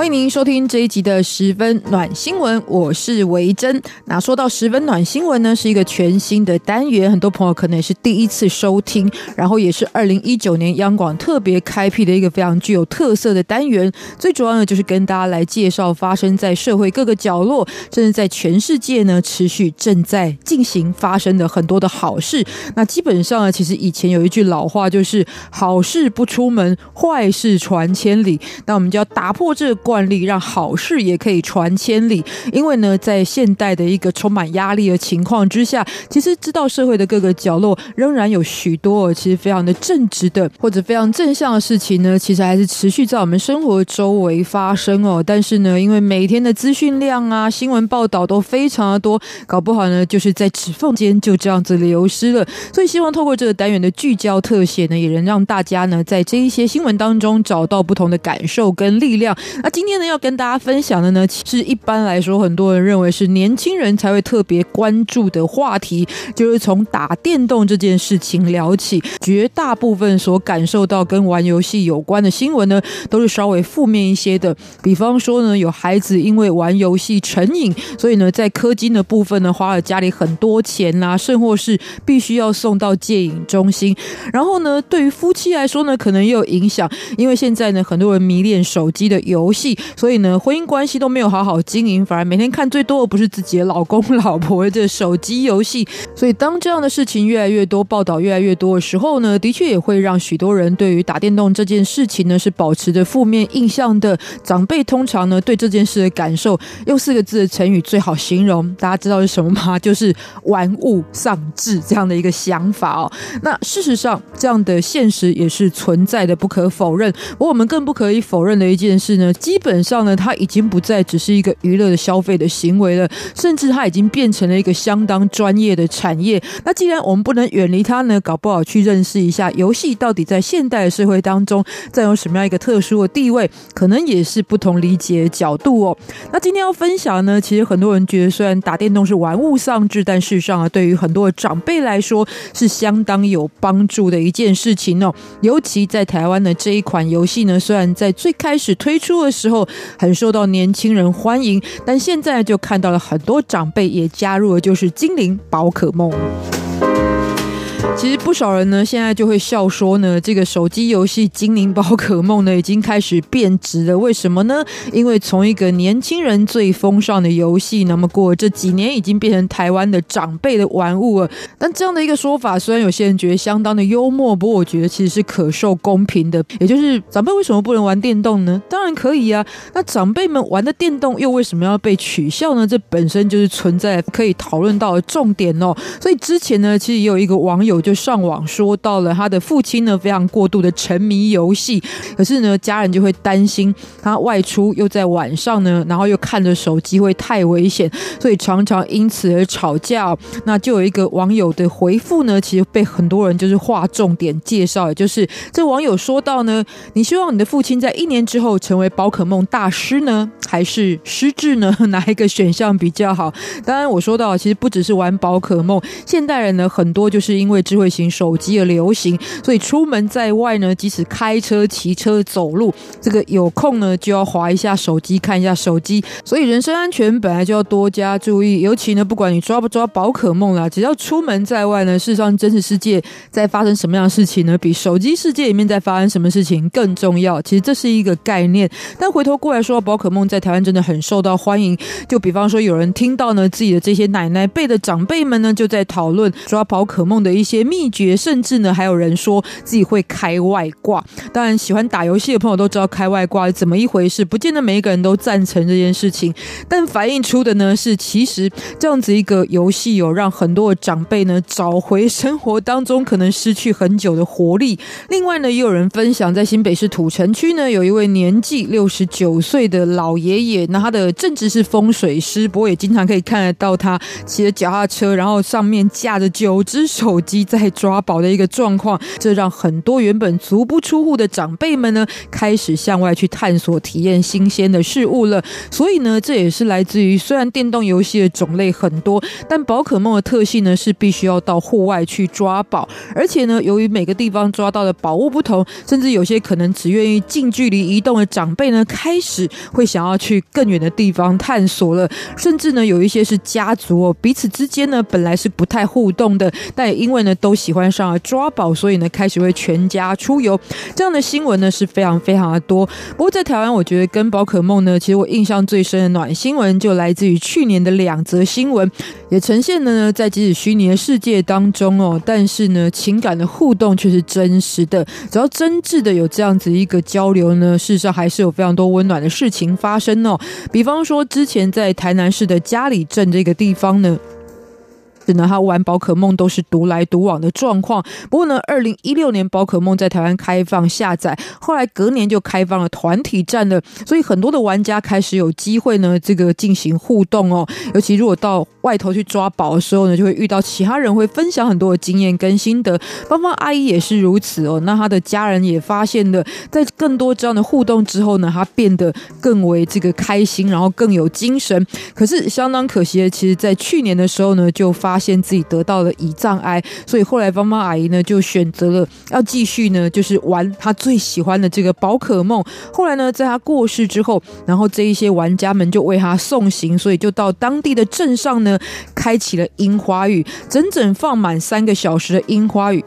欢迎您收听这一集的十分暖新闻，我是维珍。那说到十分暖新闻呢，是一个全新的单元，很多朋友可能也是第一次收听，然后也是二零一九年央广特别开辟的一个非常具有特色的单元。最主要呢，就是跟大家来介绍发生在社会各个角落，甚至在全世界呢，持续正在进行发生的很多的好事。那基本上呢，其实以前有一句老话，就是好事不出门，坏事传千里。那我们就要打破这。惯例让好事也可以传千里，因为呢，在现代的一个充满压力的情况之下，其实知道社会的各个角落仍然有许多其实非常的正直的或者非常正向的事情呢，其实还是持续在我们生活周围发生哦。但是呢，因为每天的资讯量啊、新闻报道都非常的多，搞不好呢，就是在指缝间就这样子流失了。所以希望透过这个单元的聚焦特写呢，也能让大家呢，在这一些新闻当中找到不同的感受跟力量。那今天呢，要跟大家分享的呢，其实一般来说，很多人认为是年轻人才会特别关注的话题，就是从打电动这件事情聊起。绝大部分所感受到跟玩游戏有关的新闻呢，都是稍微负面一些的。比方说呢，有孩子因为玩游戏成瘾，所以呢，在氪金的部分呢，花了家里很多钱啊，甚或是必须要送到戒瘾中心。然后呢，对于夫妻来说呢，可能也有影响，因为现在呢，很多人迷恋手机的游戏。所以呢，婚姻关系都没有好好经营，反而每天看最多的不是自己的老公老婆的手机游戏。所以当这样的事情越来越多，报道越来越多的时候呢，的确也会让许多人对于打电动这件事情呢是保持着负面印象的。长辈通常呢对这件事的感受，用四个字的成语最好形容，大家知道是什么吗？就是玩物丧志这样的一个想法哦。那事实上，这样的现实也是存在的，不可否认。而我们更不可以否认的一件事呢，基本上呢，它已经不再只是一个娱乐的消费的行为了，甚至它已经变成了一个相当专业的产业。那既然我们不能远离它呢，搞不好去认识一下游戏到底在现代社会当中占有什么样一个特殊的地位，可能也是不同理解角度哦。那今天要分享呢，其实很多人觉得虽然打电动是玩物丧志，但事实上啊，对于很多的长辈来说是相当有帮助的一件事情哦。尤其在台湾的这一款游戏呢，虽然在最开始推出的时候，很受到年轻人欢迎，但现在就看到了很多长辈也加入了，就是精灵宝可梦。其实不少人呢，现在就会笑说呢，这个手机游戏《精灵宝可梦》呢，已经开始变质了。为什么呢？因为从一个年轻人最风尚的游戏，那么过了这几年已经变成台湾的长辈的玩物了。但这样的一个说法，虽然有些人觉得相当的幽默，不过我觉得其实是可受公平的。也就是长辈为什么不能玩电动呢？当然可以啊。那长辈们玩的电动又为什么要被取笑呢？这本身就是存在可以讨论到的重点哦。所以之前呢，其实也有一个网友有。就上网说到了他的父亲呢，非常过度的沉迷游戏，可是呢，家人就会担心他外出又在晚上呢，然后又看着手机会太危险，所以常常因此而吵架。那就有一个网友的回复呢，其实被很多人就是划重点介绍，也就是这网友说到呢，你希望你的父亲在一年之后成为宝可梦大师呢，还是失智呢？哪一个选项比较好？当然，我说到其实不只是玩宝可梦，现代人呢很多就是因为智慧型手机的流行，所以出门在外呢，即使开车、骑车、走路，这个有空呢就要划一下手机，看一下手机。所以人身安全本来就要多加注意，尤其呢，不管你抓不抓宝可梦啦，只要出门在外呢，事实上真实世界在发生什么样的事情呢？比手机世界里面在发生什么事情更重要。其实这是一个概念。但回头过来说，宝可梦在台湾真的很受到欢迎。就比方说，有人听到呢，自己的这些奶奶辈的长辈们呢，就在讨论抓宝可梦的一些。些秘诀，甚至呢，还有人说自己会开外挂。当然，喜欢打游戏的朋友都知道开外挂是怎么一回事，不见得每一个人都赞成这件事情。但反映出的呢，是其实这样子一个游戏有让很多的长辈呢找回生活当中可能失去很久的活力。另外呢，也有人分享，在新北市土城区呢，有一位年纪六十九岁的老爷爷，那他的正职是风水师，不过也经常可以看得到他骑着脚踏车，然后上面架着九只手机。在抓宝的一个状况，这让很多原本足不出户的长辈们呢，开始向外去探索、体验新鲜的事物了。所以呢，这也是来自于虽然电动游戏的种类很多，但宝可梦的特性呢是必须要到户外去抓宝，而且呢，由于每个地方抓到的宝物不同，甚至有些可能只愿意近距离移动的长辈呢，开始会想要去更远的地方探索了。甚至呢，有一些是家族哦，彼此之间呢本来是不太互动的，但也因为呢都喜欢上了抓宝，所以呢开始会全家出游。这样的新闻呢是非常非常的多。不过在台湾，我觉得跟宝可梦呢，其实我印象最深的暖新闻就来自于去年的两则新闻，也呈现了呢在即使虚拟的世界当中哦，但是呢情感的互动却是真实的。只要真挚的有这样子一个交流呢，事实上还是有非常多温暖的事情发生哦。比方说之前在台南市的嘉里镇这个地方呢。呢，他玩宝可梦都是独来独往的状况。不过呢，二零一六年宝可梦在台湾开放下载，后来隔年就开放了团体战了，所以很多的玩家开始有机会呢，这个进行互动哦。尤其如果到外头去抓宝的时候呢，就会遇到其他人会分享很多的经验跟心得。芳芳阿姨也是如此哦。那她的家人也发现了，在更多这样的互动之后呢，她变得更为这个开心，然后更有精神。可是相当可惜的，其实在去年的时候呢，就发现自己得到了胰脏癌，所以后来芳芳阿姨呢就选择了要继续呢，就是玩她最喜欢的这个宝可梦。后来呢，在她过世之后，然后这一些玩家们就为她送行，所以就到当地的镇上呢，开启了樱花雨，整整放满三个小时的樱花雨。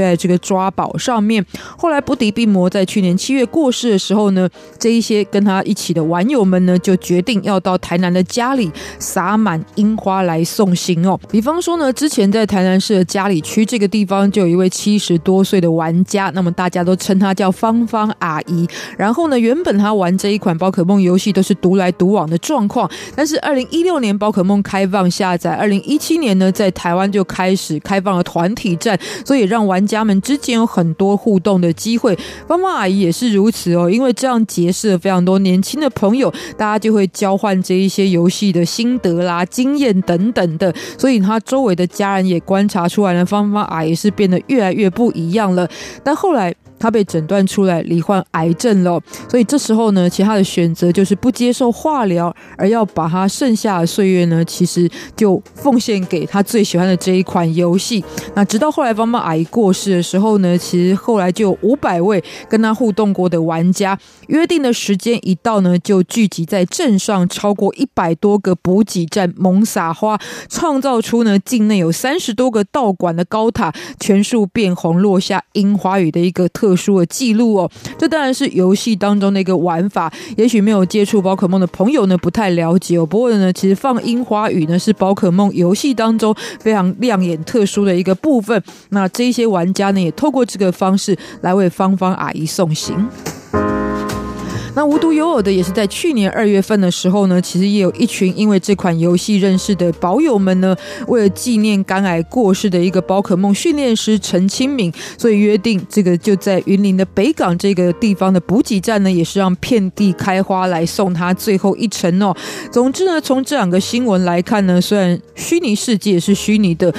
在这个抓宝上面，后来不敌病魔，在去年七月过世的时候呢，这一些跟他一起的玩友们呢，就决定要到台南的家里撒满樱花来送行哦。比方说呢，之前在台南市的嘉里区这个地方，就有一位七十多岁的玩家，那么大家都称他叫芳芳阿姨。然后呢，原本他玩这一款宝可梦游戏都是独来独往的状况，但是二零一六年宝可梦开放下载，二零一七年呢，在台湾就开始开放了团体战，所以让玩家们之间有很多互动的机会，芳芳阿姨也是如此哦。因为这样结识了非常多年轻的朋友，大家就会交换这一些游戏的心得啦、经验等等的，所以他周围的家人也观察出来了，芳芳阿姨是变得越来越不一样了。但后来。他被诊断出来罹患癌症了，所以这时候呢，其他的选择就是不接受化疗，而要把他剩下的岁月呢，其实就奉献给他最喜欢的这一款游戏。那直到后来妈妈阿姨过世的时候呢，其实后来就有五百位跟他互动过的玩家，约定的时间一到呢，就聚集在镇上超过一百多个补给站，猛撒花，创造出呢境内有三十多个道馆的高塔全数变红，落下樱花雨的一个特。特殊的记录哦，这当然是游戏当中的一个玩法。也许没有接触宝可梦的朋友呢，不太了解哦。不过呢，其实放樱花雨呢，是宝可梦游戏当中非常亮眼、特殊的一个部分。那这些玩家呢，也透过这个方式来为芳芳阿姨送行。那无独有偶的，也是在去年二月份的时候呢，其实也有一群因为这款游戏认识的宝友们呢，为了纪念肝癌过世的一个宝可梦训练师陈清敏，所以约定这个就在云林的北港这个地方的补给站呢，也是让遍地开花来送他最后一程哦。总之呢，从这两个新闻来看呢，虽然虚拟世界是虚拟的。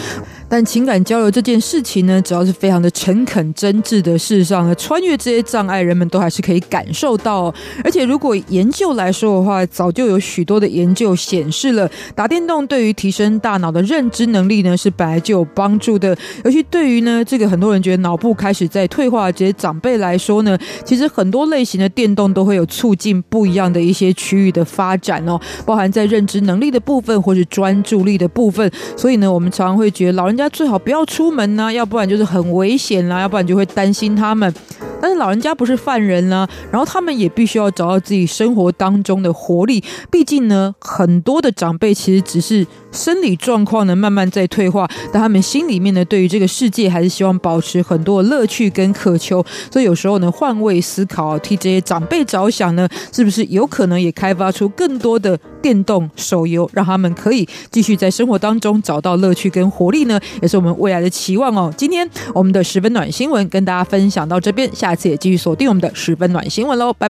但情感交流这件事情呢，只要是非常的诚恳真挚的，事实上呢，穿越这些障碍，人们都还是可以感受到。而且，如果研究来说的话，早就有许多的研究显示了，打电动对于提升大脑的认知能力呢，是本来就有帮助的。尤其对于呢，这个很多人觉得脑部开始在退化的这些长辈来说呢，其实很多类型的电动都会有促进不一样的一些区域的发展哦，包含在认知能力的部分，或是专注力的部分。所以呢，我们常常会觉得老人家。最好不要出门呢、要不然就是很危险啦、要不然就会担心他们。但是老人家不是犯人啦、啊，然后他们也必须要找到自己生活当中的活力。毕竟呢，很多的长辈其实只是生理状况呢慢慢在退化，但他们心里面呢对于这个世界还是希望保持很多的乐趣跟渴求。所以有时候呢换位思考，替这些长辈着想呢，是不是有可能也开发出更多的电动手游，让他们可以继续在生活当中找到乐趣跟活力呢？也是我们未来的期望哦。今天我们的十分暖新闻跟大家分享到这边，下次也继续锁定我们的十分暖新闻喽，拜。